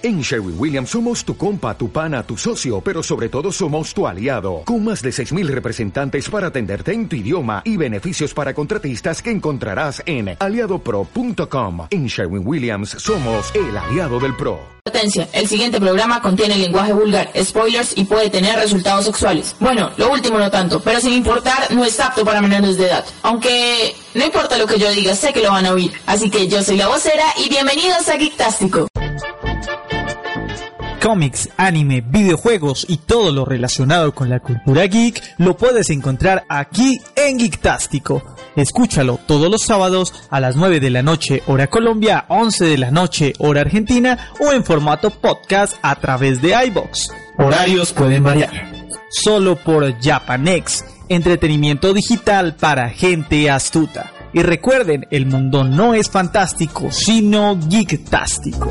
En Sherwin Williams somos tu compa, tu pana, tu socio, pero sobre todo somos tu aliado, con más de 6.000 representantes para atenderte en tu idioma y beneficios para contratistas que encontrarás en aliadopro.com. En Sherwin Williams somos el aliado del PRO. Atención, el siguiente programa contiene lenguaje vulgar, spoilers y puede tener resultados sexuales. Bueno, lo último no tanto, pero sin importar, no es apto para menores de edad. Aunque no importa lo que yo diga, sé que lo van a oír. Así que yo soy la vocera y bienvenidos a Geektástico cómics, anime, videojuegos y todo lo relacionado con la cultura geek lo puedes encontrar aquí en Geektástico. Escúchalo todos los sábados a las 9 de la noche hora Colombia, 11 de la noche hora Argentina o en formato podcast a través de iBox. Horarios pueden variar. Solo por Japanex, entretenimiento digital para gente astuta. Y recuerden, el mundo no es fantástico, sino geektástico.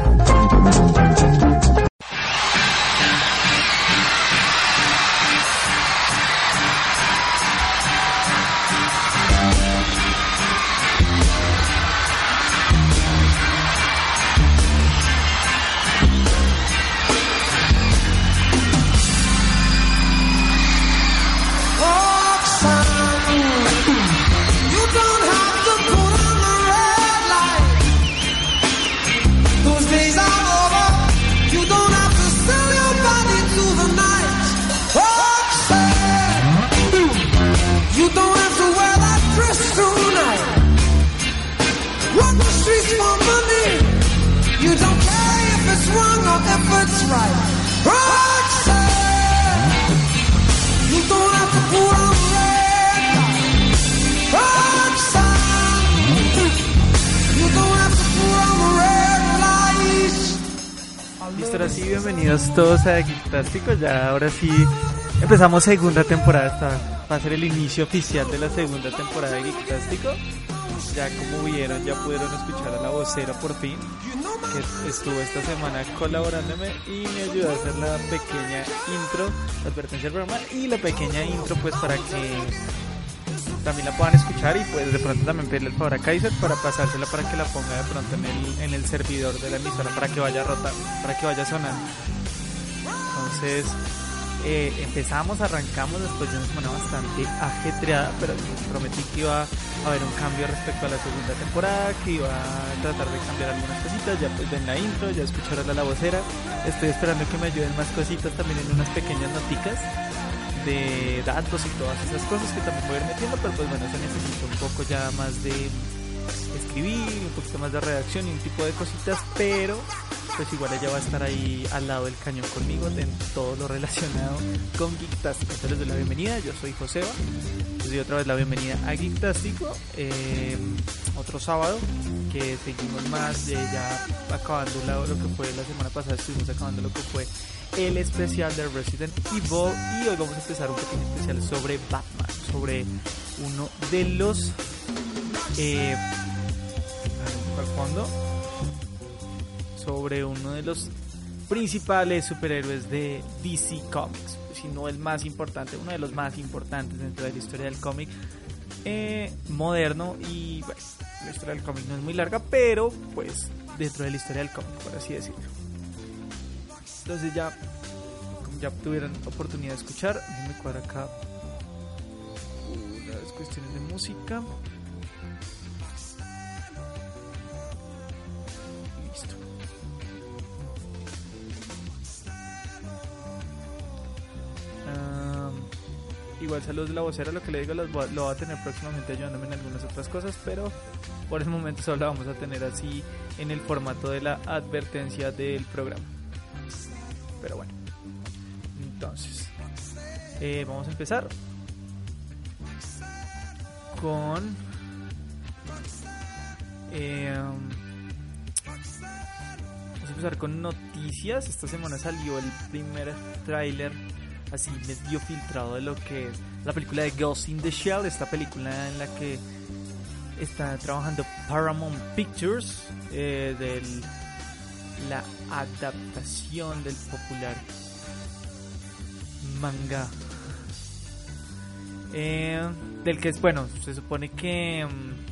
Bienvenidos todos a Geektástico. Ya ahora sí empezamos segunda temporada. Esta va a ser el inicio oficial de la segunda temporada de Geektástico. Ya como vieron, ya pudieron escuchar a la vocera por fin, que estuvo esta semana colaborándome y me ayudó a hacer la pequeña intro, advertencia del programa y la pequeña intro pues para que también la puedan escuchar y pues de pronto también pedirle el favor a Kaiser para pasársela para que la ponga de pronto en el, en el servidor de la emisora para que vaya rota, para que vaya sonando. Entonces eh, empezamos, arrancamos después de una semana bastante ajetreada, pero prometí que iba a haber un cambio respecto a la segunda temporada, que iba a tratar de cambiar algunas cositas, ya pues ven la intro, ya escucharon a la vocera, estoy esperando que me ayuden más cositas también en unas pequeñas noticas de datos y todas esas cosas que también voy a ir metiendo, pero pues bueno, se necesita un poco ya más de escribir, un poquito más de redacción y un tipo de cositas, pero pues igual ella va a estar ahí al lado del cañón conmigo en todo lo relacionado con Geektástico. Entonces les doy la bienvenida, yo soy Joseba, les doy otra vez la bienvenida a Geektástico, eh, otro sábado que seguimos más, ya acabando lo que fue la semana pasada, estuvimos acabando lo que fue el especial de Resident Evil y hoy vamos a empezar un pequeño especial sobre Batman, sobre uno de los... Eh, fondo sobre uno de los principales superhéroes de DC Comics, si no el más importante, uno de los más importantes dentro de la historia del cómic eh, moderno y bueno, la historia del cómic no es muy larga, pero pues dentro de la historia del cómic, por así decirlo. Entonces ya, como ya tuvieron oportunidad de escuchar, me cuadra acá las cuestiones de música. Igual saludos de la vocera, lo que le digo lo va a tener próximamente ayudándome en algunas otras cosas, pero por el momento solo vamos a tener así en el formato de la advertencia del programa. Pero bueno. Entonces. Eh, vamos a empezar. Con. Eh, vamos a empezar con noticias. Esta semana salió el primer tráiler así medio filtrado de lo que es la película de Ghost in the Shell, esta película en la que está trabajando Paramount Pictures eh, del la adaptación del popular manga. Eh, del que es bueno, se supone que mm,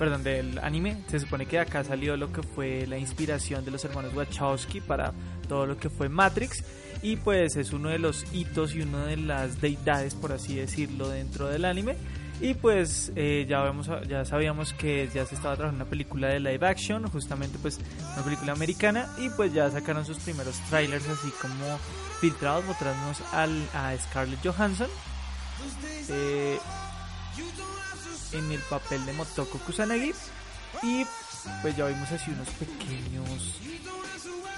perdón, del anime. Se supone que de acá salió lo que fue la inspiración de los hermanos Wachowski para todo lo que fue Matrix. Y pues es uno de los hitos y una de las deidades, por así decirlo, dentro del anime. Y pues eh, ya, vemos, ya sabíamos que ya se estaba trabajando una película de live action, justamente pues una película americana. Y pues ya sacaron sus primeros trailers así como filtrados, mostrándonos al, a Scarlett Johansson. Eh, en el papel de Motoko Kusanagi y pues ya vimos así unos pequeños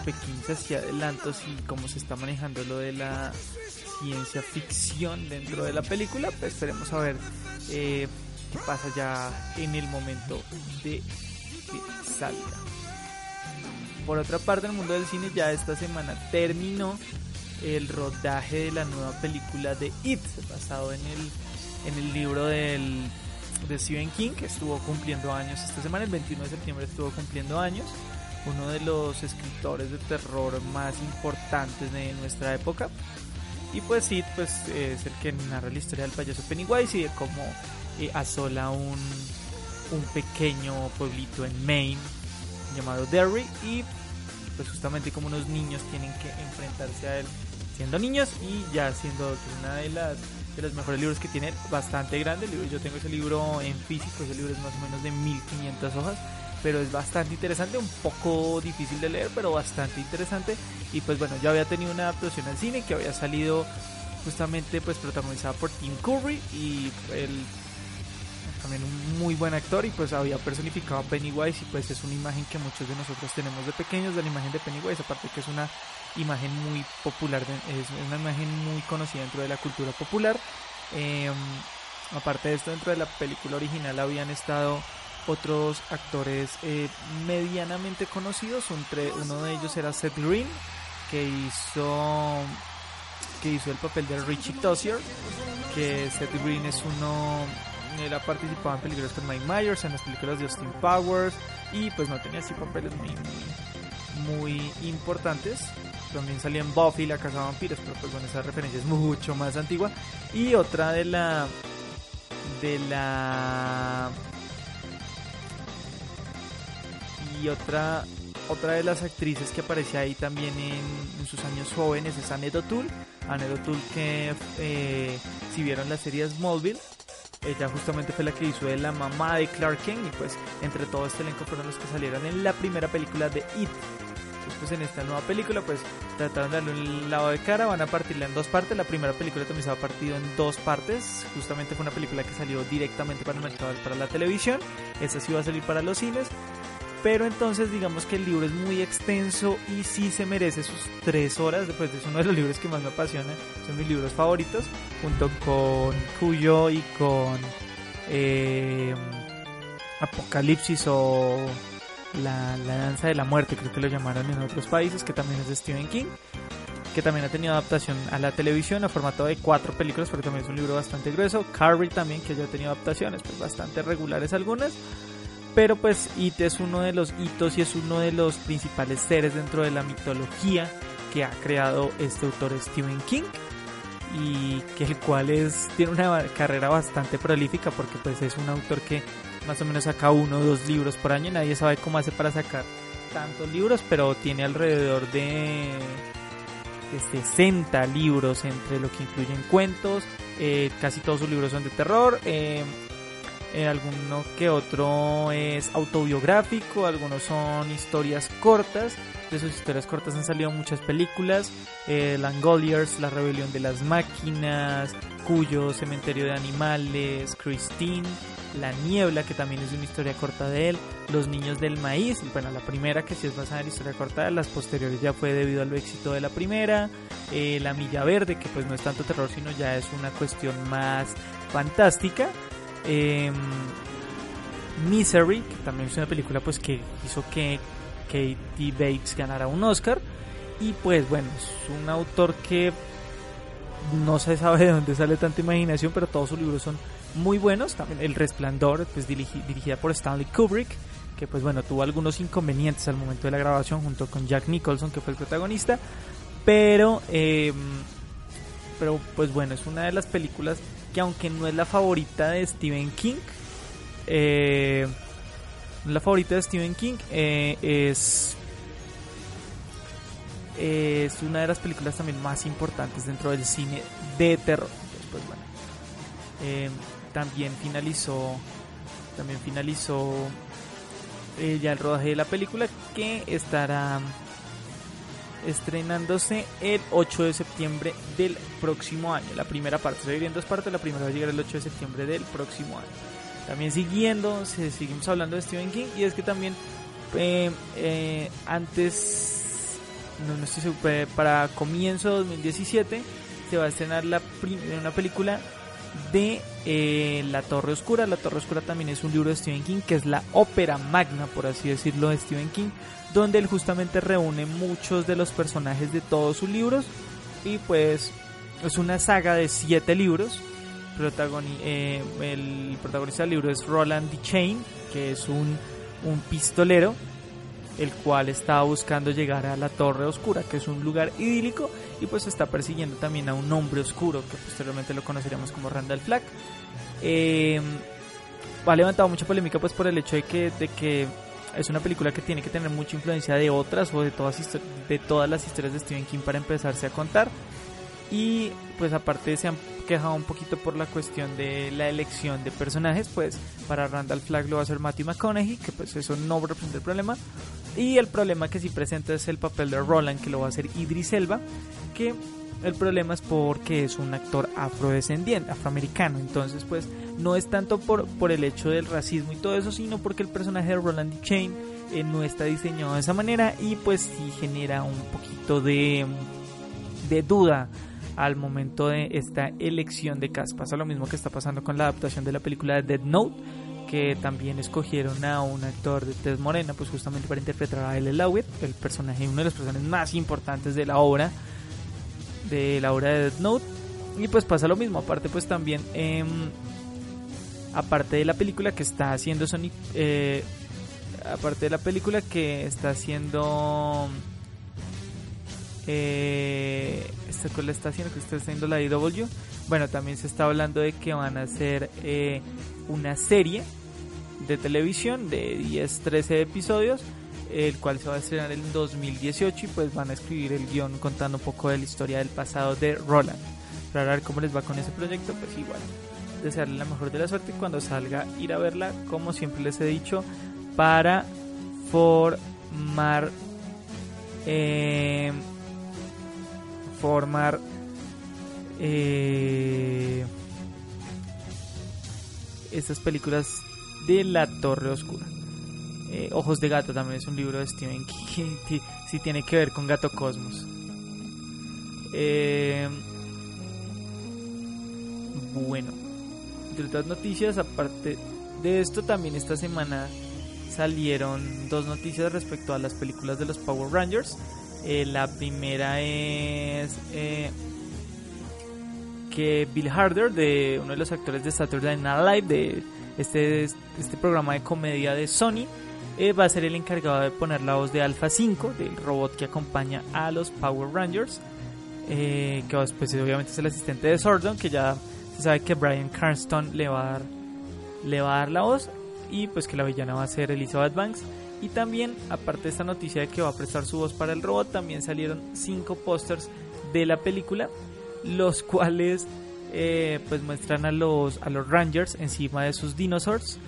pequeños hacia adelantos y cómo se está manejando lo de la ciencia ficción dentro de la película pues esperemos a ver eh, qué pasa ya en el momento de que salga. Por otra parte el mundo del cine ya esta semana terminó el rodaje de la nueva película de It basado en el en el libro del de Stephen King, que estuvo cumpliendo años esta semana, el 21 de septiembre estuvo cumpliendo años, uno de los escritores de terror más importantes de nuestra época. Y pues sí, pues es el que narra la historia del payaso Pennywise y de cómo eh, asola un, un pequeño pueblito en Maine llamado Derry y pues justamente como unos niños tienen que enfrentarse a él siendo niños y ya siendo una de las de los mejores libros que tiene, bastante grande. El yo tengo ese libro en físico, ese libro es más o menos de 1500 hojas, pero es bastante interesante, un poco difícil de leer, pero bastante interesante. Y pues bueno, yo había tenido una adaptación al cine que había salido justamente pues protagonizada por Tim Curry y él también un muy buen actor y pues había personificado a Pennywise y pues es una imagen que muchos de nosotros tenemos de pequeños de la imagen de Pennywise, aparte que es una imagen muy popular, es una imagen muy conocida dentro de la cultura popular. Em, aparte de esto, dentro de la película original habían estado otros actores eh, medianamente conocidos. uno de ellos era Seth Green, que hizo que hizo el papel de Richie Tozier, que Seth Green es uno él ha participado en películas con Mike Myers, en las películas de Austin Powers y pues no tenía así papeles muy, muy importantes también salía en Buffy la casa de vampiros, pero pues bueno, esa referencia es mucho más antigua. Y otra de la de la y otra otra de las actrices que aparece ahí también en, sus años jóvenes es Anne Dotul. Anne Dotul que eh, si vieron la serie Smallville ella justamente fue la que hizo de la mamá de Clark Kent y pues entre todo este elenco fueron los que salieron en la primera película de It. Pues en esta nueva película pues trataron de darle un lado de cara, van a partirla en dos partes, la primera película también se ha partido en dos partes, justamente fue una película que salió directamente para el mercado para la televisión, esta sí va a salir para los cines, pero entonces digamos que el libro es muy extenso y sí se merece sus tres horas, después es uno de los libros que más me apasiona, son mis libros favoritos, junto con Cuyo y con eh, Apocalipsis o la, danza de la muerte, creo que lo llamaron en otros países, que también es de Stephen King, que también ha tenido adaptación a la televisión a formato de cuatro películas, porque también es un libro bastante grueso. Carrie también, que ya ha tenido adaptaciones, pues bastante regulares algunas. Pero pues It es uno de los hitos y es uno de los principales seres dentro de la mitología que ha creado este autor Stephen King y que el cual es tiene una carrera bastante prolífica porque pues es un autor que más o menos saca uno o dos libros por año. Nadie sabe cómo hace para sacar tantos libros, pero tiene alrededor de, 60 libros entre lo que incluyen cuentos. Eh, casi todos sus libros son de terror. Eh, eh, alguno que otro es autobiográfico, algunos son historias cortas. De sus historias cortas han salido muchas películas. Langoliers, La Rebelión de las Máquinas, Cuyo, Cementerio de Animales, Christine. La Niebla, que también es una historia corta de él, Los Niños del Maíz, bueno, la primera que sí es basada en la historia corta, las posteriores ya fue debido al éxito de la primera, eh, La Milla Verde, que pues no es tanto terror, sino ya es una cuestión más fantástica, em, Misery, que también es una película pues que hizo que Katie Bates ganara un Oscar, y pues bueno, es un autor que no se sabe de dónde sale tanta imaginación, pero todos sus libros son muy buenos. También El Resplandor, pues dirigida por Stanley Kubrick, que pues bueno, tuvo algunos inconvenientes al momento de la grabación junto con Jack Nicholson, que fue el protagonista. Pero, em, pero pues bueno, es una de las películas que aunque no es la favorita de Stephen King, eh, La favorita de Stephen King eh, es es una de las películas también más importantes dentro del cine de terror. Pues, eh, también finalizó, también finalizó eh, ya el rodaje de la película que estará estrenándose el 8 de septiembre del próximo año. La primera parte se divide en dos partes, la primera va a llegar el 8 de septiembre del próximo año. También siguiendo, seguimos hablando de Stephen King y es que también eh, antes no, no estoy seguro, para comienzo de 2017 se va a estrenar la una película de eh, La Torre Oscura. La Torre Oscura también es un libro de Stephen King, que es la ópera magna, por así decirlo, de Stephen King, donde él justamente reúne muchos de los personajes de todos sus libros y pues es una saga de siete libros. Eh, el protagonista del libro es Roland. Chain, que es un, un pistolero el cual estaba buscando llegar a la Torre Oscura, que es un lugar idílico, y pues está persiguiendo también a un hombre oscuro, que posteriormente lo conoceríamos como Randall Flagg. Eh, ha levantado mucha polémica pues por el hecho de que es una película que tiene que tener mucha influencia de otras o de todas, de todas las historias de Stephen King para empezarse a contar. Y pues aparte se han quejado un poquito por la cuestión de la elección de personajes, pues para Randall Flagg lo va a hacer Matthew McConaughey, que pues eso no representa el problema. Y el problema que sí presenta es el papel de Roland, que lo va a hacer Idris Elba, que el problema es porque es un actor afrodescendiente, afroamericano. Entonces, pues, no es tanto por, por el hecho del racismo y todo eso, sino porque el personaje de Roland. Chain eh, no está diseñado de esa manera y pues sí genera un poquito de, de duda al momento de esta elección de cast. Pasa lo mismo que está pasando con la adaptación de la película de Dead Note, que también escogieron a un actor de tez morena, pues justamente para interpretar a L. Lawit, el personaje, uno de los personajes más importantes de la obra, de la obra de Dead Note. Y pues pasa lo mismo, aparte pues también, eh, aparte de la película que está haciendo Sonic, eh, aparte de la película que está haciendo eh, esta cual está haciendo que está haciendo la IW bueno también se está hablando de que van a hacer eh, una serie de televisión de 10 13 episodios el cual se va a estrenar en 2018 y pues van a escribir el guion contando un poco de la historia del pasado de Roland para ver cómo les va con ese proyecto pues igual desearle la mejor de la suerte cuando salga ir a verla como siempre les he dicho para formar eh, formar eh, estas películas de La Torre Oscura. Eh, Ojos de Gato también es un libro de Stephen King que sí tiene que ver con Gato Cosmos. Eh, bueno, de otras noticias, aparte de esto, también esta semana salieron dos noticias respecto a las películas de los Power Rangers. Eh, la primera es eh, que Bill Harder, de uno de los actores de Saturday Night Live, de este, este programa de comedia de Sony, eh, va a ser el encargado de poner la voz de Alpha 5, del robot que acompaña a los Power Rangers, que pues, obviamente es el asistente de Sordon, que ya se sabe que Brian Carston le va a dar, le va a dar la voz, y pues que la villana va a ser Elizabeth Banks. Y también, aparte de esta noticia de que va a prestar su voz para el robot, también salieron cinco pósters de la película, los cuales eh, pues muestran a los, a los Rangers encima de sus dinosaurs.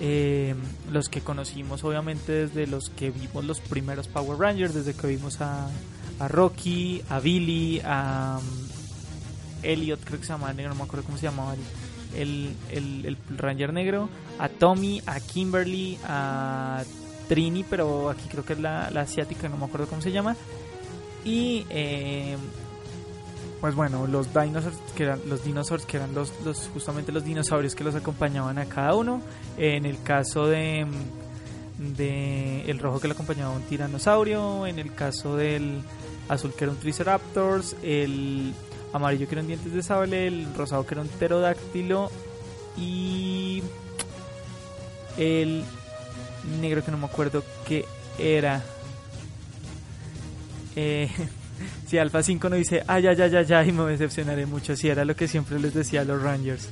Eh, los que conocimos obviamente desde los que vimos los primeros Power Rangers, desde que vimos a, a Rocky, a Billy, a um, Elliot, creo que se llamaba no me acuerdo cómo se llamaba el, el, el Ranger negro, a Tommy, a Kimberly, a Trini, pero aquí creo que es la, asiática, no me acuerdo cómo se llama. Y eh, pues bueno, los dinosaurs que eran los dinosaurs que eran los, los justamente los dinosaurios que los acompañaban a cada uno. En el caso de de el rojo que lo acompañaba un tiranosaurio, en el caso del azul que era un triceratops, el amarillo que eran dientes de sable, el rosado que era un pterodáctilo y el negro que no me acuerdo qué era. Eh, si Alpha 5 no dice, ay, ay, ay, ay, ay, me decepcionaré mucho. Si era lo que siempre les decía a los Rangers.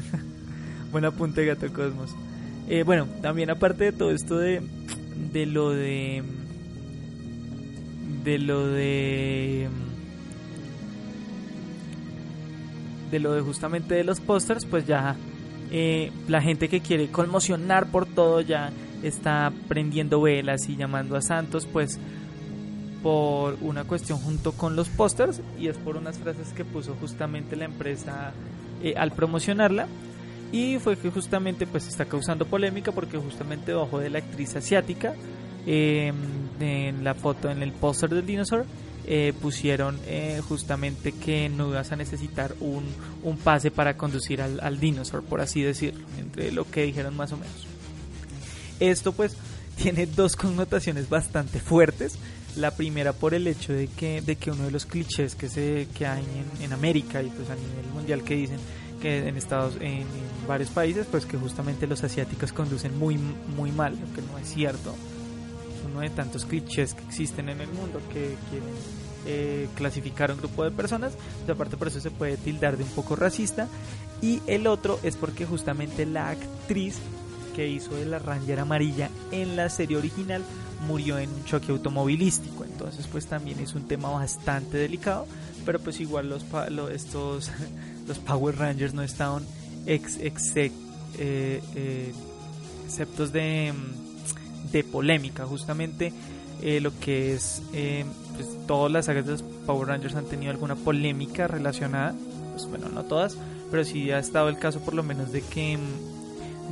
Buen apunte, Gato Cosmos. Eh, bueno, también aparte de todo esto de, de lo de... De lo de... De lo de justamente de los pósters, pues ya eh, la gente que quiere conmocionar por todo ya está prendiendo velas y llamando a Santos, pues por una cuestión junto con los pósters y es por unas frases que puso justamente la empresa eh, al promocionarla. Y fue que justamente pues está causando polémica porque justamente debajo de la actriz asiática em, en la foto en el póster del dinosaur eh, pusieron eh, justamente que no ibas a necesitar un, un pase para conducir al, al dinosaur por así decirlo entre lo que dijeron más o menos. Esto pues tiene dos connotaciones bastante fuertes la primera por el hecho de que, de que uno de los clichés que, se, que hay en, en América y pues a nivel mundial que dicen que en Estados en, en, varios países pues que justamente los asiáticos conducen muy muy mal lo que no es cierto. Es uno de tantos clichés que existen en el mundo que quieren eh, clasificar a un grupo de personas. Y aparte por eso se puede tildar de un poco racista. Y el otro es porque justamente la actriz que hizo de la Ranger amarilla en la serie original murió en un choque automovilístico. Entonces, pues también es un tema bastante delicado, pero pues igual los lo, estos los Power Rangers no estaban ex, ex, eh, eh, exceptos de, de polémica. Justamente eh, lo que es eh, pues, todas las sagas de los Power Rangers han tenido alguna polémica relacionada. Pues bueno, no todas, pero sí ha estado el caso por lo menos de que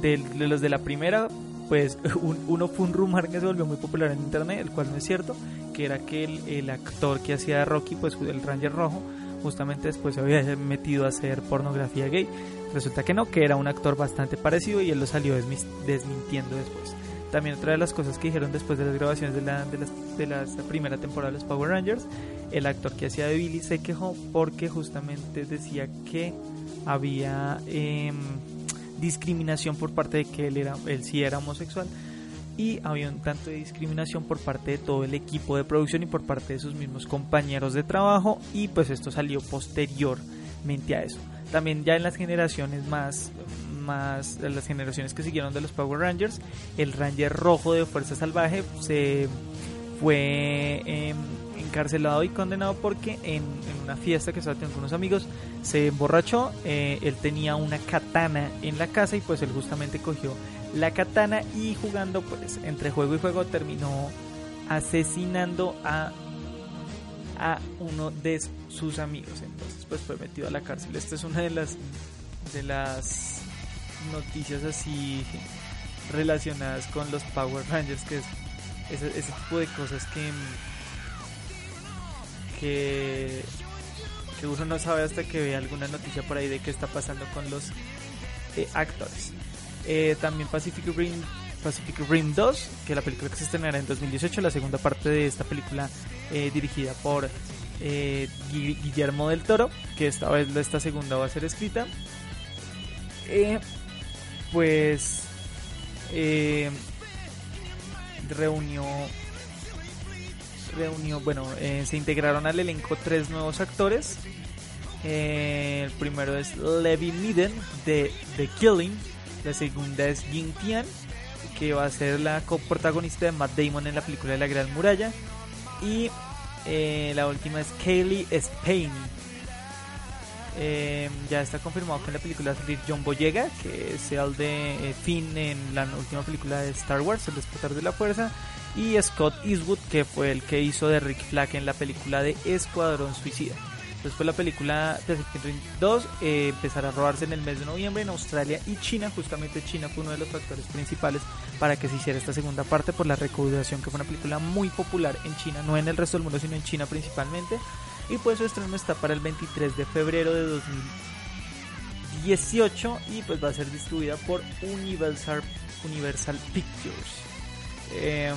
de, los de la primera pues un, uno fue un rumor que se volvió muy popular en internet, el cual no es cierto, que era que el, el actor que hacía de Rocky, pues el Ranger Rojo, justamente después se había metido a hacer pornografía gay. Resulta que no, que era un actor bastante parecido y él lo salió desmintiendo después. También otra de las cosas que dijeron después de las grabaciones de la, de, las, de la primera temporada de los Power Rangers, el actor que hacía de Billy se quejó porque justamente decía que había... Eh, discriminación por parte de que él era él sí era homosexual y había un tanto de discriminación por parte de todo el equipo de producción y por parte de sus mismos compañeros de trabajo y pues esto salió posteriormente a eso. También ya en las generaciones más más las generaciones que siguieron de los Power Rangers, el Ranger rojo de Fuerza Salvaje se fue eh, encarcelado y condenado porque en, una fiesta que estaba teniendo con unos amigos se emborrachó, eh, él tenía una katana en la casa y pues él justamente cogió la katana y jugando pues entre juego y juego terminó asesinando a a uno de sus amigos. Entonces pues fue metido a la cárcel. Esta es una de las de las noticias así relacionadas con los Power Rangers que es ese tipo de cosas que que, que uno no sabe hasta que ve alguna noticia por ahí de qué está pasando con los eh, actores. Eh, también Pacific Rim, Pacific Rim 2, que la película que se estrenará en 2018, la segunda parte de esta película eh, dirigida por Guillermo del Toro, que esta vez esta segunda va a ser escrita. Pues reunió reunió, bueno, eh, se integraron al elenco tres nuevos actores. Eh, el primero es Levi Midden de The Killing. La segunda es Jin Tian, que va a ser la coprotagonista de Matt Damon en la película de la Gran Muralla. Y eh, la última es Kaylee Spain. Ya está confirmado que en la película va a salir John Boyega, que es el de Finn en la última película de Star Wars, El despertar de la fuerza y Scott Eastwood, que fue el que hizo de Rick Flag en la película de Escuadrón Suicida. Después la película Pacific Rim 2 eh, empezará a robarse en el mes de noviembre en Australia y China. Justamente China fue uno de los factores principales para que se hiciera esta segunda parte por la recaudación, que fue una película muy popular en China, no en el resto del mundo, sino en China principalmente. Y pues su estreno está para el 23 de febrero de 2018 y pues va a ser distribuida por Universal, Universal Pictures. Eh,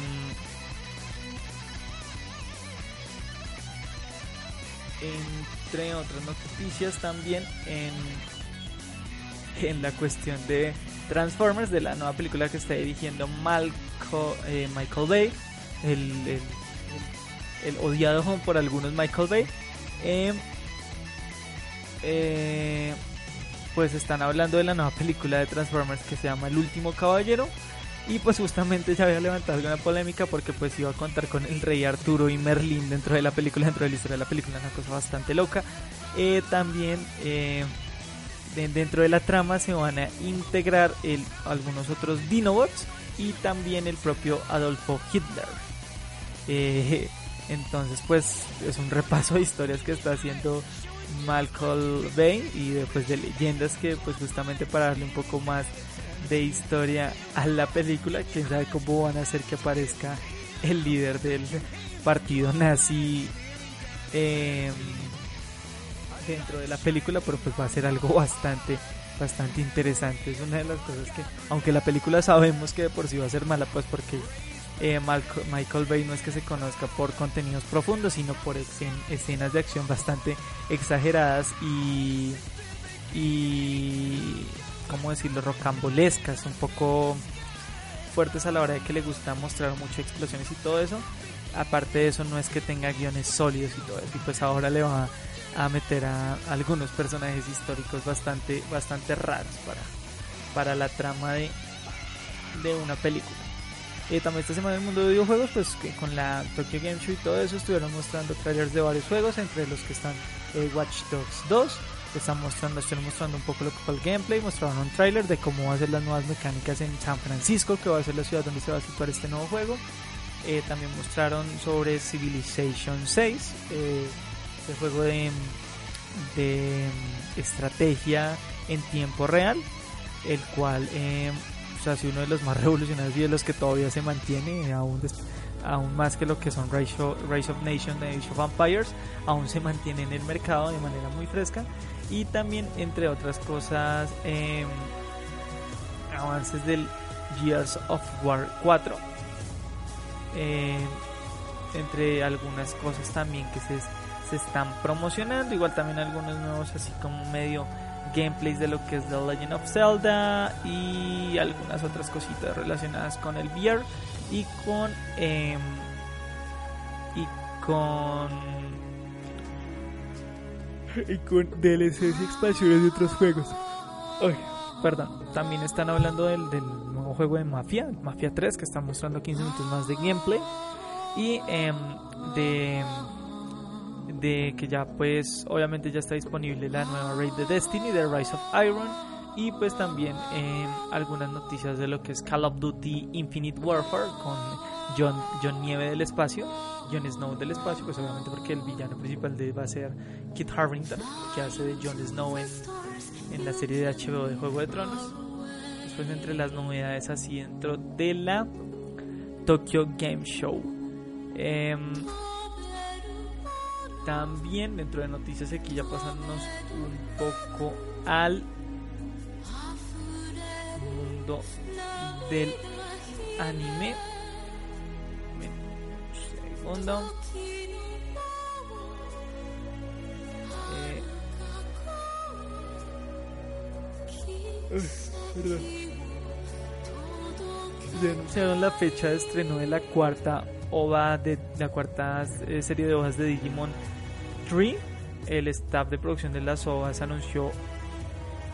entre otras noticias también en, en la cuestión de Transformers, de la nueva película que está dirigiendo Malco, eh, Michael Bay, el, el, el, odiado por algunos Michael Bay. Eh, eh, pues están hablando de la nueva película de Transformers que se llama El último caballero. Y pues justamente ya había levantado alguna polémica porque pues iba a contar con el rey Arturo y Merlin dentro de la película, dentro de la historia de la película, una cosa bastante loca. Eh, también eh, dentro de la trama se van a integrar algunos otros Dinobots y también el propio Adolfo Hitler. Eh, entonces pues es un repaso de historias que está haciendo Malcolm Bay y después de leyendas que pues justamente para darle un poco más de historia a la película. Quién sabe cómo van a hacer que aparezca el líder del partido nazi em, dentro de la película, pero pues va a ser algo bastante bastante interesante. Es una de las cosas que, aunque la película sabemos que de por sí va a ser mala, pues porque eh, Michael Bay no es que se conozca por contenidos profundos, sino por escenas de acción bastante exageradas y, y ¿cómo decirlo?, rocambolescas, un poco fuertes a la hora de que le gusta mostrar muchas explosiones y todo eso. Aparte de eso, no es que tenga guiones sólidos y todo eso. Y pues ahora le va a meter a algunos personajes históricos bastante, bastante raros para, para la trama de, de una película. Eh, también esta semana en el mundo de videojuegos, pues que con la Tokyo Game Show y todo eso estuvieron mostrando trailers de varios juegos, entre los que están eh, Watch Dogs 2, están mostrando, están mostrando un poco lo que fue el gameplay, mostraron un trailer de cómo va a ser las nuevas mecánicas en San Francisco, que va a ser la ciudad donde se va a situar este nuevo juego. Eh, también mostraron sobre Civilization 6, eh, juego de, de estrategia en tiempo real, el cual eh, ha sido uno de los más revolucionarios y de los que todavía se mantiene aún aún más que lo que son Rise of, Rise of Nation de Age of Empires, aún se mantiene en el mercado de manera muy fresca y también entre otras cosas em, avances del Gears of War 4 em, entre algunas cosas también que se, están promocionando igual también algunos nuevos así como medio gameplays de lo que es The Legend of Zelda y algunas otras cositas relacionadas con el VR y con em, y con y con DLCs y expansiones de otros juegos. perdón, también están hablando del, del, nuevo juego de Mafia, Mafia 3, que está mostrando 15 minutos más de gameplay. Y eh, de, de que ya pues obviamente ya está disponible la nueva raid de Destiny, de Rise of Iron. Y pues también eh, algunas noticias de lo que es Call of Duty Infinite Warfare con John, John Nieve del espacio Jon Snow del espacio, pues obviamente porque el villano principal de, va a ser Kit Harington, que hace de Jon Snow en, en la serie de HBO de Juego de Tronos. Después entre las novedades así dentro de la Tokyo Game Show. Em, también dentro de noticias aquí ya pasándonos un poco al mundo del anime segundo. Eh. anunciaron la fecha de estreno de la cuarta ova de la cuarta eh, serie de hojas de Digimon Tree. El staff de producción de las ovas anunció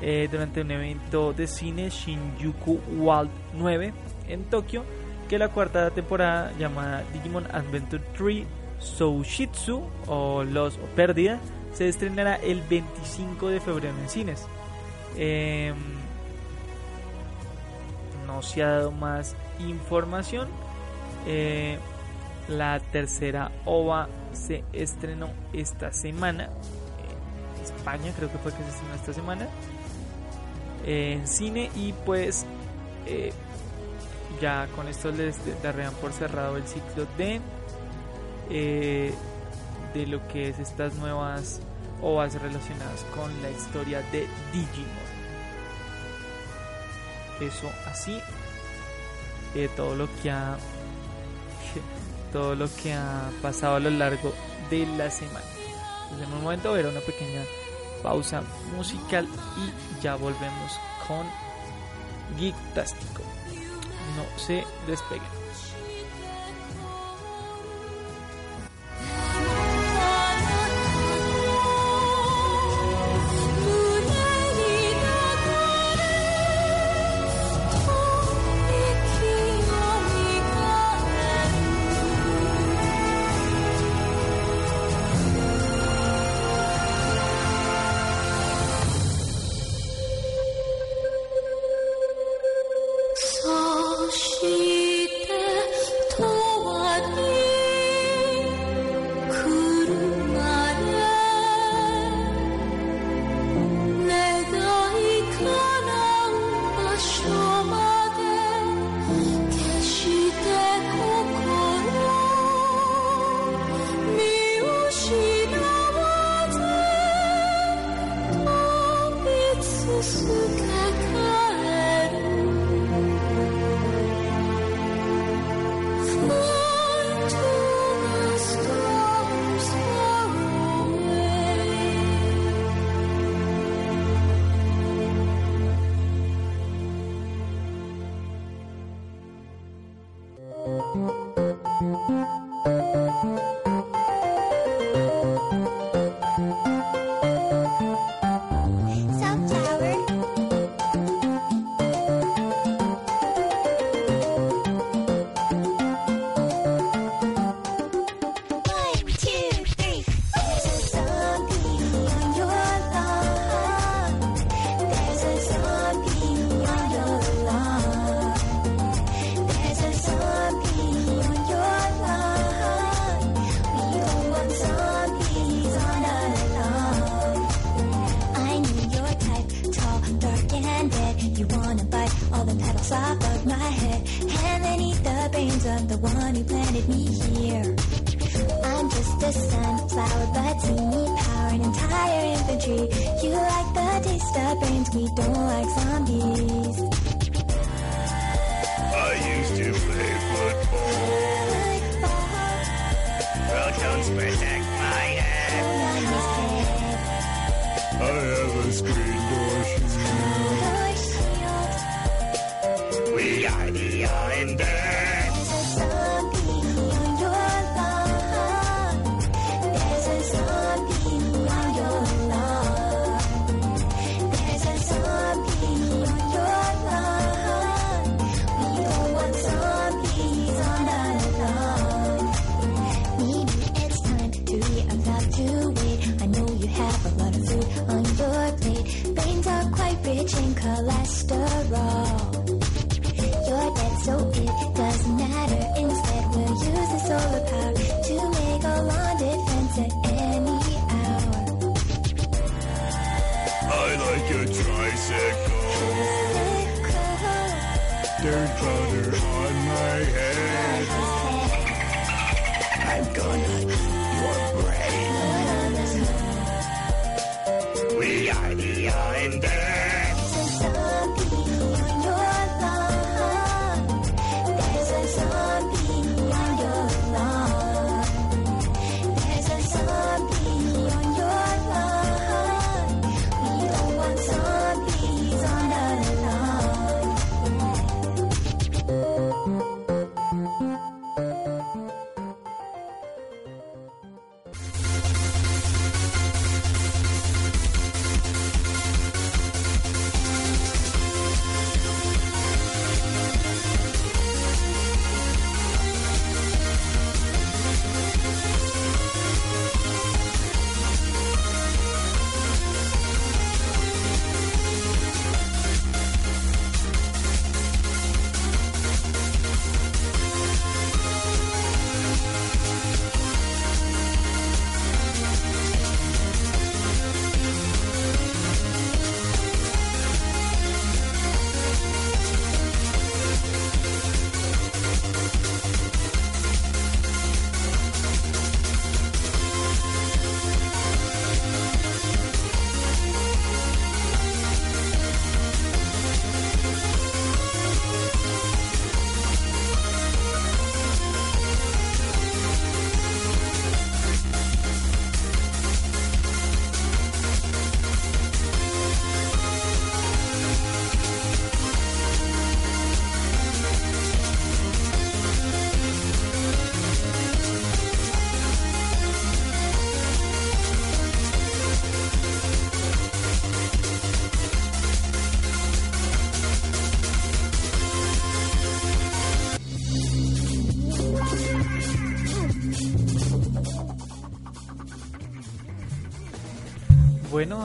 eh, durante un evento de cine Shinjuku World 9 en Tokio la cuarta temporada llamada Digimon Adventure 3 Soushitsu o Los o Pérdida se estrenará el 25 de febrero en cines. Em, no se ha dado más información. Eh, la tercera OVA se estrenó esta semana. En España creo que fue que se estrenó esta semana. En cine y pues eh, ya con esto les darían por cerrado el ciclo de eh, de lo que es estas nuevas ovas relacionadas con la historia de Digimon. Eso así eh, todo lo que ha todo lo que ha pasado a lo largo de la semana. Entonces, en un momento ver una pequeña pausa musical y ya volvemos con Geektástico no se despeguen.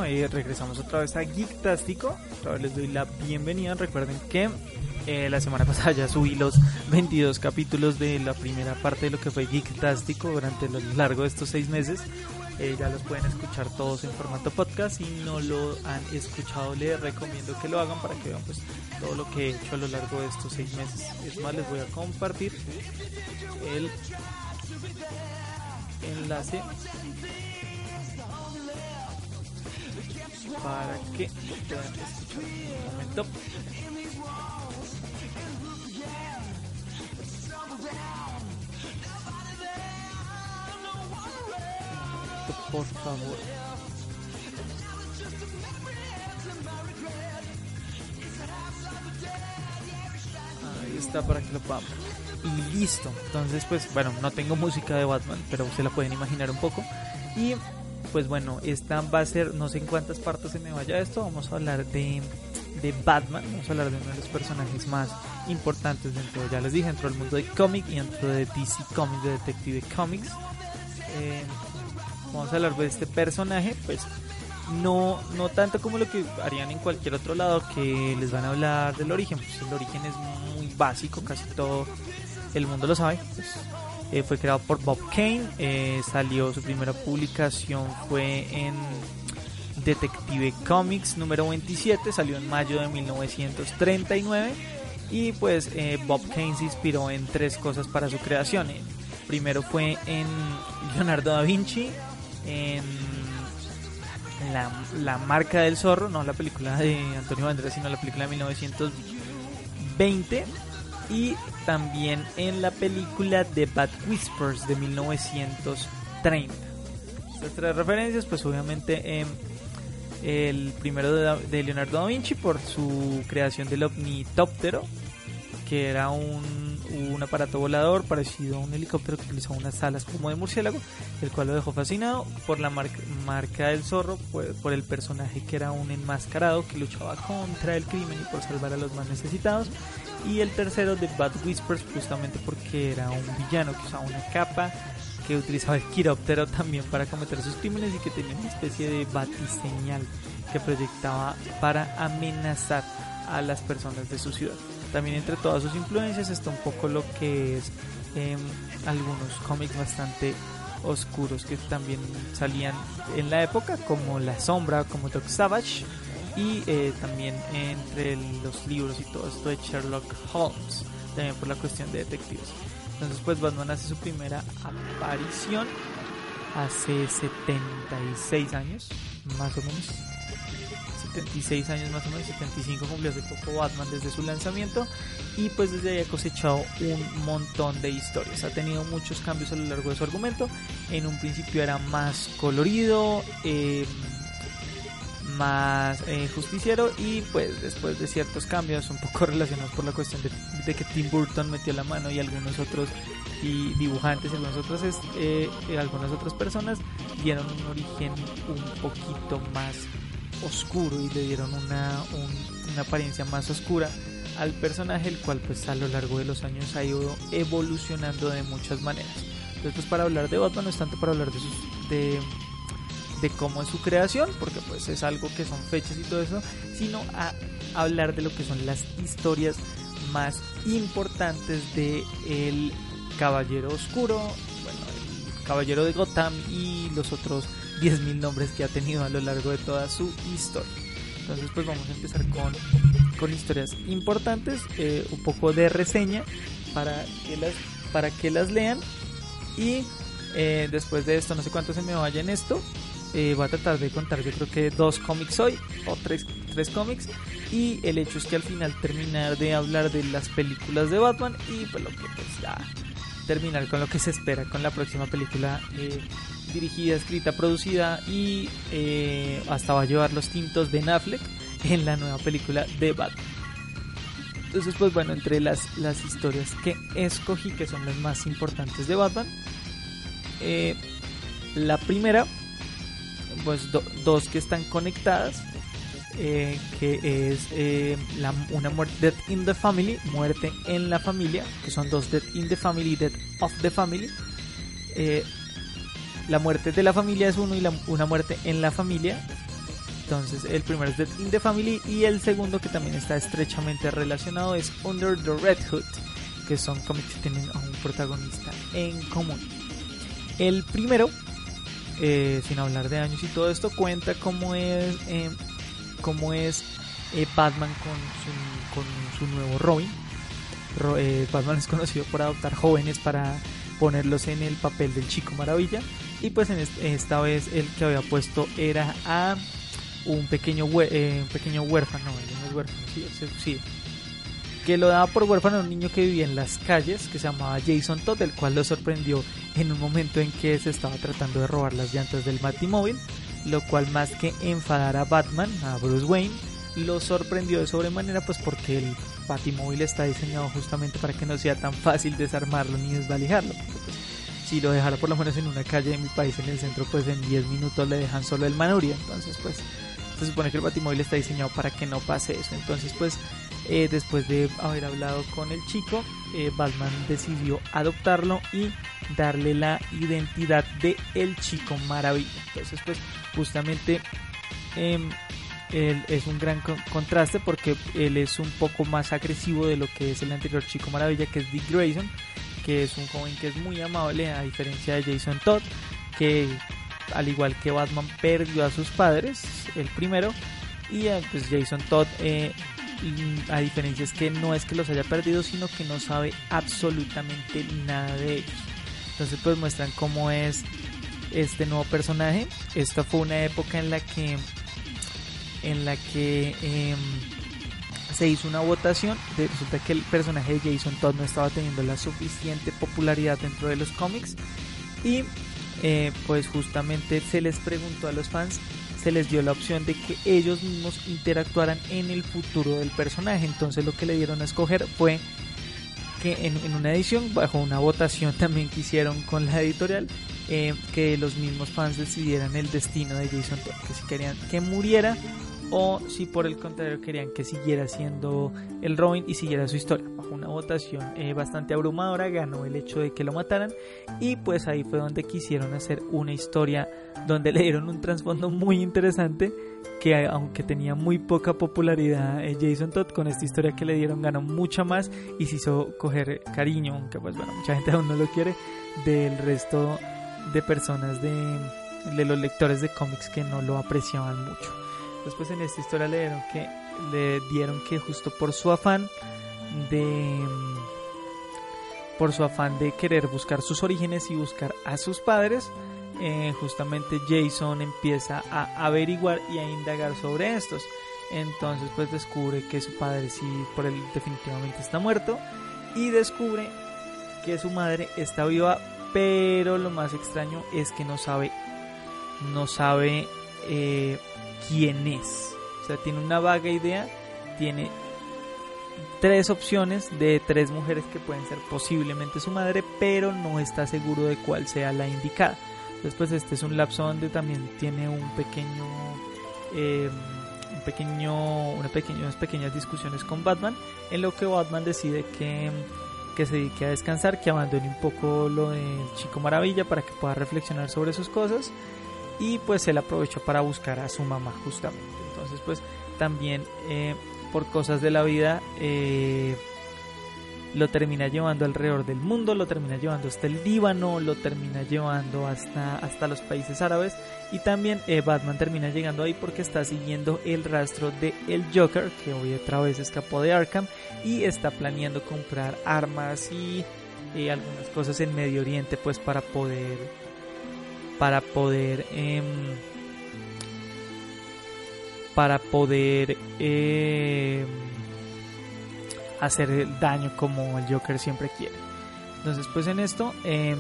Regresamos otra vez a Geektástico. Otra vez les doy la bienvenida. Recuerden que eh, la semana pasada ya subí los 22 capítulos de la primera parte de lo que fue Geektástico durante lo largo de estos seis meses. Eh, ya los pueden escuchar todos en formato podcast. Si no lo han escuchado, les recomiendo que lo hagan para que vean pues, todo lo que he hecho a lo largo de estos seis meses. Es más, les voy a compartir el enlace para que puedan un momento. Por favor. Ahí está para que lo ver. Y listo. Entonces, pues, bueno, no tengo música de Batman, pero se la pueden imaginar un poco. Y pues bueno, esta va a ser, no sé en cuántas partes se me vaya esto, vamos a hablar de, de Batman, vamos a hablar de uno de los personajes más importantes dentro, ya les dije, dentro del mundo de cómic y dentro de DC Comics, de Detective Comics. Eh, vamos a hablar de este personaje, pues no, no tanto como lo que harían en cualquier otro lado, que les van a hablar del origen, pues el origen es muy básico, casi todo el mundo lo sabe. Pues, eh, fue creado por Bob Kane, eh, salió su primera publicación fue en Detective Comics número 27, salió en mayo de 1939 Y pues eh, Bob Kane se inspiró en tres cosas para su creación. Primero fue en Leonardo da Vinci, en la, la marca del zorro, no la película de Antonio Banderas, sino la película de 1920 y también en la película The Bad Whispers de 1930. Estas tres referencias, pues obviamente em, el primero de, de Leonardo da Vinci por su creación del omnitóptero, que era un, un aparato volador parecido a un helicóptero que utilizaba unas alas como de murciélago, el cual lo dejó fascinado por la marca, marca del zorro, por, por el personaje que era un enmascarado que luchaba contra el crimen y por salvar a los más necesitados. Y el tercero de Bad Whispers justamente porque era un villano que usaba una capa que utilizaba el quiróptero también para cometer sus crímenes y que tenía una especie de batiseñal que proyectaba para amenazar a las personas de su ciudad. También entre todas sus influencias está un poco lo que es em, algunos cómics bastante oscuros que también salían en la época como La Sombra, como Doc Savage y eh, también entre los libros y todo esto de Sherlock Holmes, también por la cuestión de detectives. Entonces pues Batman hace su primera aparición hace 76 años, más o menos. 76 años más o menos, 75 cumplió hace poco Batman desde su lanzamiento y pues desde ahí ha cosechado un montón de historias. Ha tenido muchos cambios a lo largo de su argumento. En un principio era más colorido, eh, más eh, justiciero y pues después de ciertos cambios un poco relacionados por la cuestión de, de que Tim Burton metió la mano y algunos otros y dibujantes y es- eh, eh, algunas otras personas dieron un origen un poquito más oscuro y le dieron una, un- una apariencia más oscura al personaje el cual pues a lo largo de los años ha ido evolucionando de muchas maneras. Entonces pues para hablar de Batman no es tanto para hablar de sus de de cómo es su creación, porque pues es algo que son fechas y todo eso, sino a hablar de lo que son las historias más importantes de el Caballero Oscuro, bueno, el Caballero de Gotham y los otros 10.000 nombres que ha tenido a lo largo de toda su historia. Entonces pues vamos a empezar con, con historias importantes, eh, un poco de reseña para que las, para que las lean y eh, después de esto, no sé cuánto se me vaya en esto, eh, voy a tratar de contar yo creo que dos cómics hoy o tres, tres cómics y el hecho es que al final terminar de hablar de las películas de Batman y pues lo que pues ya terminar con lo que se espera con la próxima película eh, dirigida, escrita, producida y eh, hasta va a llevar los tintos Ben Affleck en la nueva película de Batman. Entonces pues bueno, entre las, las historias que escogí que son las más importantes de Batman, eh, la primera pues do- dos que están conectadas eh, que es eh, la, una muerte Death in the Family muerte en la familia que son dos Death in the Family Death of the Family Eh, la muerte de la familia es uno y la, una muerte en la familia entonces el primero es in the Family y el segundo que también está estrechamente relacionado es Under the Red Hood que son cómics que tienen a un protagonista en común el primero eh, sin hablar de años y todo esto, cuenta cómo es, eh, cómo es eh, Batman con su, con su nuevo Robin. Ro- eh, Batman es conocido por adoptar jóvenes para ponerlos en el papel del chico maravilla. Y pues en est- esta vez el que había puesto era a un pequeño, eh, pequeño huérfano, no es huérfano, sí, que lo daba por huérfano a un niño que vivía en las calles, que se llamaba Jason Todd, el cual lo sorprendió en un momento en que se estaba tratando de robar las llantas del Batimóvil, lo cual más que enfadar a Batman, a Bruce Wayne, lo sorprendió de sobremanera pues porque el Batimóvil está diseñado justamente para que no sea tan fácil desarmarlo ni desvalijarlo. Si lo dejara por lo menos en una calle de mi país en el centro, pues en 10 minutos le dejan solo el manubrio. Entonces, pues se supone que el Batimóvil está diseñado para que no pase eso. Entonces, pues eh, después de haber hablado con el chico, eh, Batman decidió adoptarlo y darle la identidad de el chico maravilla. Entonces, pues justamente em, él es un gran con- contraste porque él es un poco más agresivo de lo que es el anterior chico maravilla, que es Dick Grayson, que es un joven que es muy amable a diferencia de Jason Todd, que al igual que Batman perdió a sus padres, el primero, y eh, pues Jason Todd eh, a diferencia es que no es que los haya perdido, sino que no sabe absolutamente nada de ellos. Entonces pues muestran cómo es este nuevo personaje. Esta fue una época en la que en la que em, se hizo una votación. Resulta que el personaje de Jason Todd no estaba teniendo la suficiente popularidad dentro de los cómics y eh, pues justamente se les preguntó a los fans, se les dio la opción de que ellos mismos interactuaran en el futuro del personaje. Entonces lo que le dieron a escoger fue que en, en una edición, bajo una votación también que hicieron con la editorial, eh, que los mismos fans decidieran el destino de Jason Todd, que si querían que muriera o si por el contrario querían que siguiera siendo el Robin y siguiera su historia. Bajo una votación eh, bastante abrumadora ganó el hecho de que lo mataran y pues ahí fue donde quisieron hacer una historia donde le dieron un trasfondo muy interesante que aunque tenía muy poca popularidad eh, Jason Todd con esta historia que le dieron ganó mucha más y se hizo coger cariño, aunque pues bueno, mucha gente aún no lo quiere, del resto de personas de, de los lectores de cómics que no lo apreciaban mucho. Después en esta historia le dieron que le dieron que justo por su afán de por su afán de querer buscar sus orígenes y buscar a sus padres, eh, justamente Jason empieza a averiguar y a indagar sobre estos. Entonces pues descubre que su padre sí por él definitivamente está muerto y descubre que su madre está viva, pero lo más extraño es que no sabe no sabe eh, quién es. O sea, tiene una vaga idea, tiene tres opciones de tres mujeres que pueden ser posiblemente su madre, pero no está seguro de cuál sea la indicada. Después este es un lapso donde también tiene un pequeño, eh, un pequeño, una pequeña, unas pequeñas discusiones con Batman, en lo que Batman decide que que se dedique a descansar, que abandone un poco lo del Chico Maravilla para que pueda reflexionar sobre sus cosas y pues él aprovechó para buscar a su mamá justamente. Entonces pues también eh, por cosas de la vida eh, lo termina llevando alrededor del mundo, lo termina llevando hasta el Líbano, lo termina llevando hasta, hasta los países árabes y también eh, Batman termina llegando ahí porque está siguiendo el rastro de el Joker que hoy otra vez escapó de Arkham y está planeando comprar armas y eh, algunas cosas en Medio Oriente pues para poder para poder em, para poder em, hacer el daño como el Joker siempre quiere. Entonces, pues en esto em,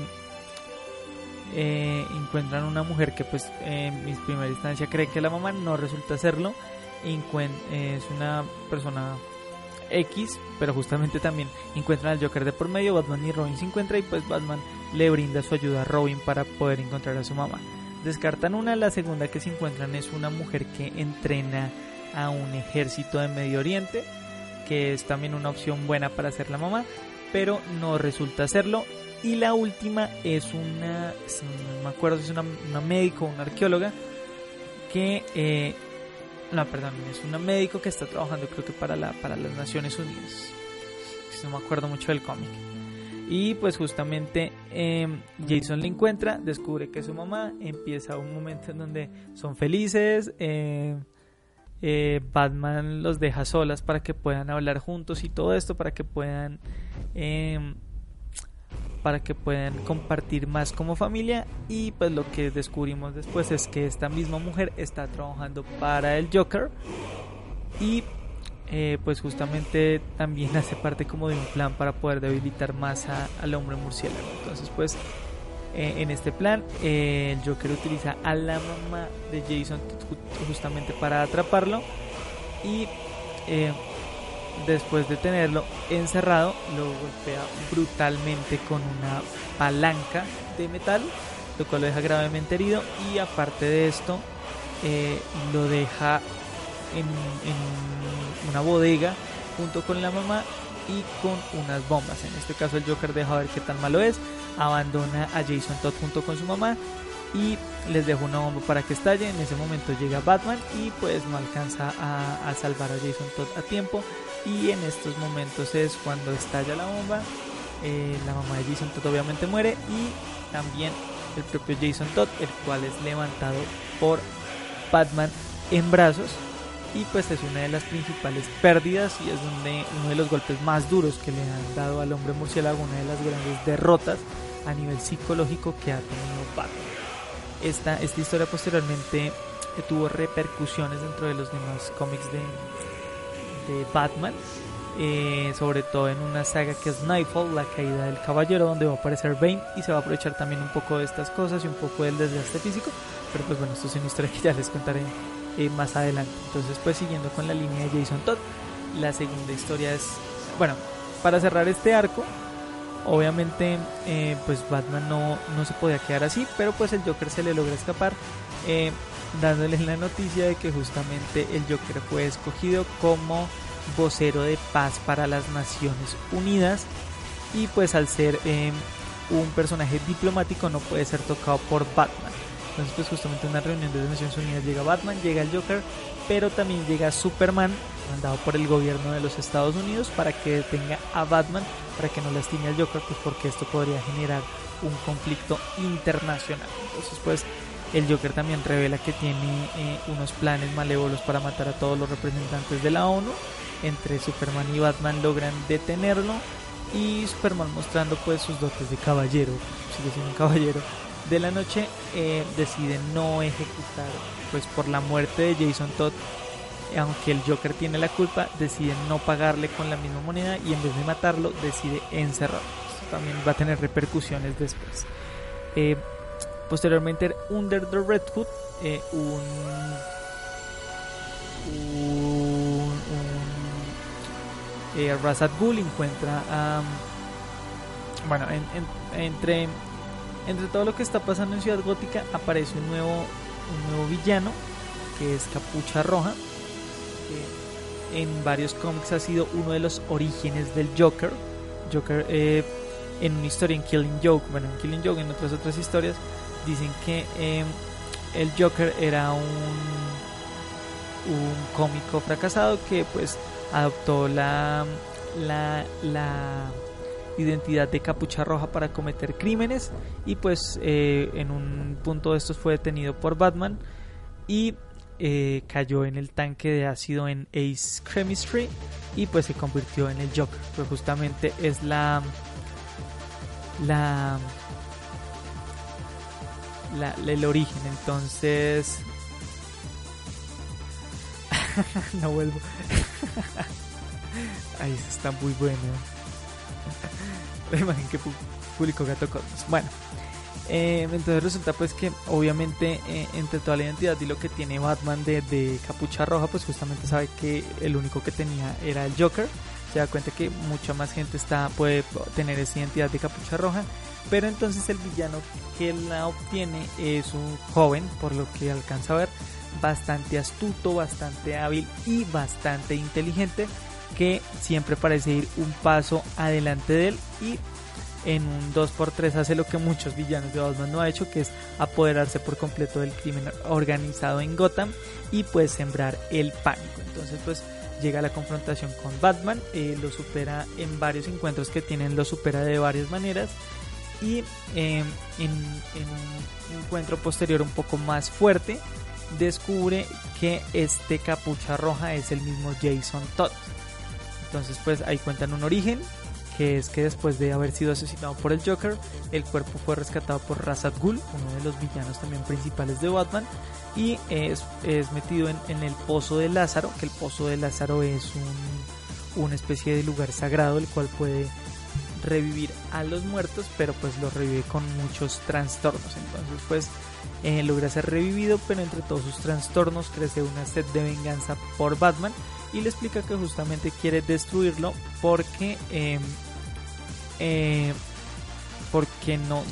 eh, encuentran una mujer que, pues, en primera instancia cree que la mamá no resulta serlo. Es una persona X, pero justamente también encuentran al Joker de por medio. Batman y Robin se encuentran y, pues, Batman le brinda su ayuda a Robin para poder encontrar a su mamá. Descartan una, la segunda que se encuentran es una mujer que entrena a un ejército de Medio Oriente que es también una opción buena para ser la mamá, pero no resulta serlo. Y la última es una, me acuerdo si es una, una o una arqueóloga, que, eh, no, perdón, es una médico que está trabajando creo que para, la, para las Naciones Unidas. No me acuerdo mucho del cómic. Y pues justamente eh, Jason le encuentra, descubre que su mamá, empieza un momento en donde son felices. eh, eh, Batman los deja solas para que puedan hablar juntos y todo esto para que puedan em, para que puedan compartir más como familia. Y pues lo que descubrimos después es que esta misma mujer está trabajando para el Joker. Y eh, pues justamente también hace parte como de un plan para poder debilitar más a- al hombre murciélago. Entonces pues eh, en este plan, eh, el Joker utiliza a la mamá de Jason ju- justamente para atraparlo. Y después de tenerlo encerrado, lo golpea brutalmente con una palanca de metal, lo cual lo deja gravemente herido y aparte de esto, eh, lo deja en, una bodega junto con la mamá y con unas bombas. En este caso el Joker deja ver qué tan malo es, abandona a Jason Todd junto con su mamá y les deja una bomba para que estalle. En ese momento llega Batman y pues no alcanza a salvar a Jason Todd a tiempo. Y en estos momentos es cuando estalla la bomba. eh, la mamá de Jason Todd obviamente muere y también el propio Jason Todd, el cual es levantado por Batman en brazos y pues es una de las principales pérdidas y es donde uno de los golpes más duros que le han dado al hombre murciélago, una de las grandes derrotas a nivel psicológico que ha tenido Batman. Esta, esta historia posteriormente tuvo repercusiones dentro de los demás cómics de, Batman, eh, sobre todo en una saga que es Nightfall, la caída del caballero, donde va a aparecer Bane y se va a aprovechar también un poco de estas cosas y un poco del desgaste físico, pero pues bueno, esto es una historia que ya les contaré eh, más adelante. Entonces pues siguiendo con la línea de Jason Todd, la segunda historia es, bueno, para cerrar este arco, obviamente eh, pues Batman no, no se podía quedar así, pero pues el Joker se le logra escapar. Dándoles la noticia de que justamente el Joker fue escogido como vocero de paz para las Naciones Unidas y pues al ser eh, un personaje diplomático no puede ser tocado por Batman. Entonces pues justamente en una reunión de las Naciones Unidas llega Batman, llega el Joker, pero también llega Superman, mandado por el gobierno de los Estados Unidos para que detenga a Batman, para que no lastime al Joker, pues porque esto podría generar un conflicto internacional. Entonces pues el Joker también revela que tiene eh, unos planes malévolos para matar a todos los representantes de la ONU. Entre Superman y Batman logran detenerlo y Superman mostrando pues sus dotes de caballero, sigue siendo un caballero de la noche, eh, decide no ejecutar pues por la muerte de Jason Todd. Aunque el Joker tiene la culpa, decide no pagarle con la misma moneda y en vez de matarlo decide encerrarlo. Esto también va a tener repercusiones después. Eh, Posteriormente, Under the Red Hood, eh, un, un, un eh, Ra's al Ghul encuentra a. bueno, en, en, entre, entre todo lo que está pasando en Ciudad Gótica, aparece un nuevo, un nuevo villano que es Capucha Roja. Que en varios cómics ha sido uno de los orígenes del Joker. Joker eh, en una historia en Killing Joke, bueno, en Killing Joke, en otras otras historias, dicen que eh, el Joker era un, un cómico fracasado que pues adoptó la, la, la identidad de capucha roja para cometer crímenes y pues eh, en un punto de estos fue detenido por Batman y eh, cayó en el tanque de ácido en Ace Chemistry y pues se convirtió en el Joker. Pues justamente es la la la, el origen. Entonces. no vuelvo. Ahí está muy bueno. La imagen que publicó Gato Cosmos. Bueno. Eh, entonces resulta pues que obviamente eh, entre toda la identidad y lo que tiene Batman de, de, capucha roja pues justamente sabe que el único que tenía era el Joker se da cuenta que mucha más gente está puede tener esa identidad de capucha roja pero entonces el villano que la obtiene es un joven, por lo que alcanza a ver, bastante astuto, bastante hábil y bastante inteligente, que siempre parece ir un paso adelante de él y en un 2x3 hace lo que muchos villanos de Batman no ha hecho, que es apoderarse por completo del crimen organizado en Gotham y pues sembrar el pánico. Entonces pues llega a la confrontación con Batman, eh, lo supera en varios encuentros que tienen, lo supera de varias maneras y eh, en, un encuentro posterior un poco más fuerte descubre que este capucha roja es el mismo Jason Todd. Entonces pues ahí cuentan un origen que es que después de haber sido asesinado por el Joker, el cuerpo fue rescatado por Ra's al Ghul, uno de los villanos también principales de Batman, y es, metido en, el pozo de Lázaro, que el pozo de Lázaro es un, una especie de lugar sagrado, el cual puede revivir a los muertos, pero pues lo revive con muchos trastornos. Entonces pues eh, logra ser revivido, pero entre todos sus trastornos crece una sed de venganza por Batman y le explica que justamente quiere destruirlo porque eh, eh, porque no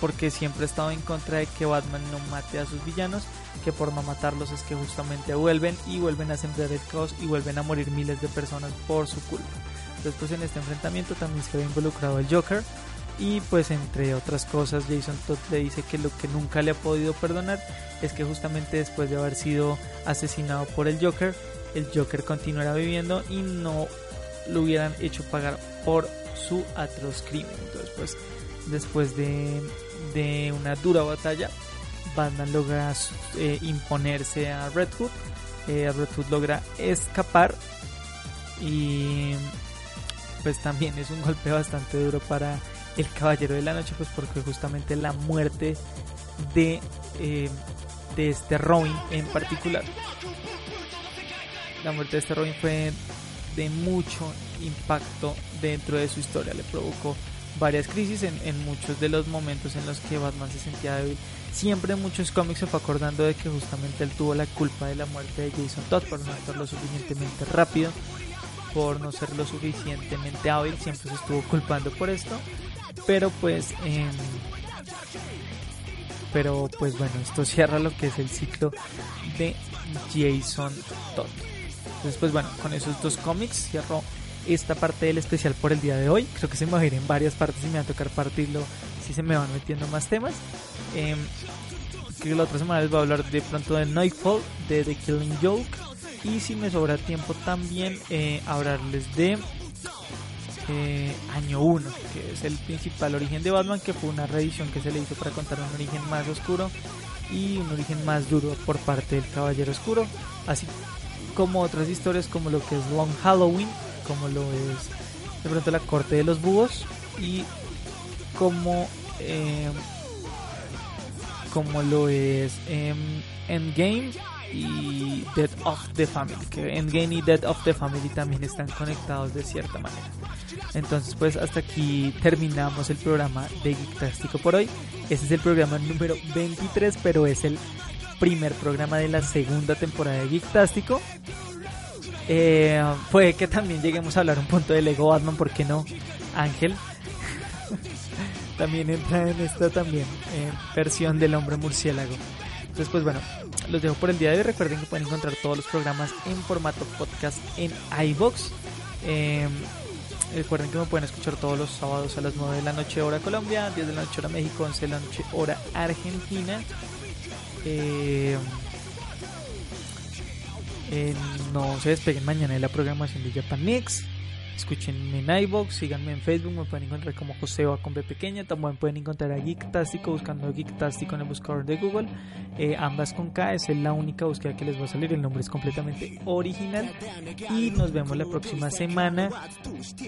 porque siempre ha estado en contra de que Batman no mate a sus villanos, que por no matarlos es que justamente vuelven y vuelven a sembrar el caos y vuelven a morir miles de personas por su culpa. Después en este enfrentamiento también se ve involucrado el Joker y pues entre otras cosas Jason Todd le dice que lo que nunca le ha podido perdonar es que justamente después de haber sido asesinado por el Joker, el Joker continuará viviendo y no lo hubieran hecho pagar por su atroz crimen. Entonces después de, de una dura batalla, Batman logra eh, imponerse a Red Hood eh, Red Hood logra escapar y pues también es un golpe bastante duro para el Caballero de la Noche, pues porque justamente la muerte de, eh, de este Robin en particular. La muerte de este Robin fue de mucho impacto dentro de su historia, le provocó varias crisis en, muchos de los momentos en los que Batman se sentía débil. Siempre en muchos cómics se fue acordando de que justamente él tuvo la culpa de la muerte de Jason Todd por no estar lo suficientemente rápido, por no ser lo suficientemente hábil, siempre se estuvo culpando por esto. Pero pues, eh, pero pues bueno, esto cierra lo que es el ciclo de Jason Todd. Entonces pues bueno, con esos dos cómics cierro esta parte del especial por el día de hoy. Creo que se me va a ir en varias partes y me va a tocar partirlo si se me van metiendo más temas. Eh, creo que la otra semana les voy a hablar de pronto de Nightfall, de The Killing Joke. Y si me sobra tiempo también eh, hablarles de eh, Año 1, que es el principal origen de Batman, que fue una reedición que se le hizo para contar un origen más oscuro y un origen más duro por parte del Caballero Oscuro. Así como otras historias como lo que es Long Halloween, como lo es de pronto la corte de los búhos y como eh, como lo es eh, Endgame y Dead of the Family que Endgame y Dead of the Family también están conectados de cierta manera. Entonces pues hasta aquí terminamos el programa de Geektástico por hoy. Este es el programa número 23 pero es el primer programa de la segunda temporada de Geektástico eh, puede que también lleguemos a hablar un punto de Lego Batman, ¿por qué no? Ángel. también entra en esta también eh, versión del hombre murciélago. Entonces, pues bueno, los dejo por el día de hoy. Recuerden que pueden encontrar todos los programas en formato podcast en iBox. Eh, recuerden que me pueden escuchar todos los sábados a las 9 de la noche hora Colombia, 10 de la noche hora México, 11 de la noche hora Argentina. Eh, eh, no se despeguen mañana de la programación de Japanex. Escúchenme en iBox, síganme en Facebook, me pueden encontrar como Joseba con B pequeña. También pueden encontrar a Geektástico buscando Geektástico en el buscador de Google. Eh, ambas con K, es la única búsqueda que les va a salir. El nombre es completamente original. Y nos vemos la próxima semana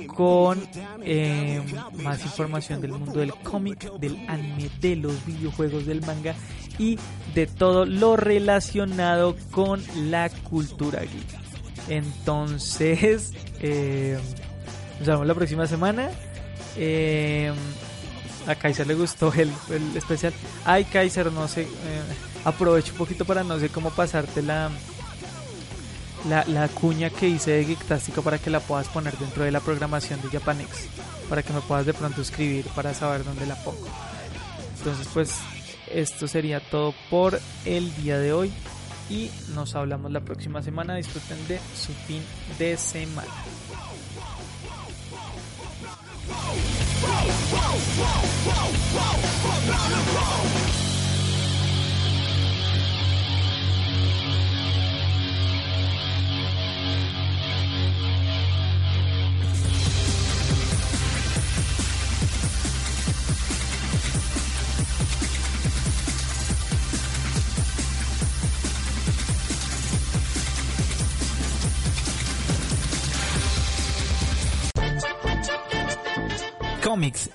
con eh, más información del mundo del cómic, del anime, de los videojuegos, del manga y de todo lo relacionado con la cultura geek. Entonces, eh, nos vemos la próxima semana. Eh, a Kaiser le gustó el, especial. Ay, Kaiser, no sé. Eh, aprovecho un poquito para no sé cómo pasarte la, la, la cuña que hice de Geektástico para que la puedas poner dentro de la programación de Japanex. Para que me puedas de pronto escribir para saber dónde la pongo. Entonces, pues, esto sería todo por el día de hoy y nos hablamos la próxima semana. Disfruten de su fin de semana.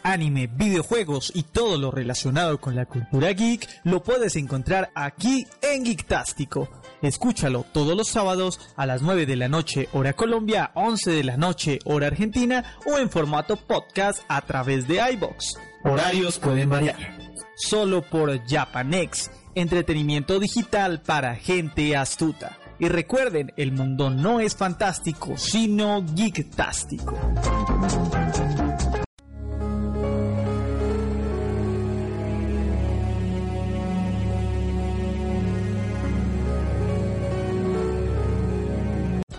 Anime, videojuegos y todo lo relacionado con la cultura geek lo puedes encontrar aquí en Geektástico. Escúchalo todos los sábados a las 9 de la noche hora Colombia, 11 de la noche hora Argentina o en formato podcast a través de iBox. Horarios pueden variar. Solo por Japanex, entretenimiento digital para gente astuta. Y recuerden, el mundo no es fantástico, sino geektástico.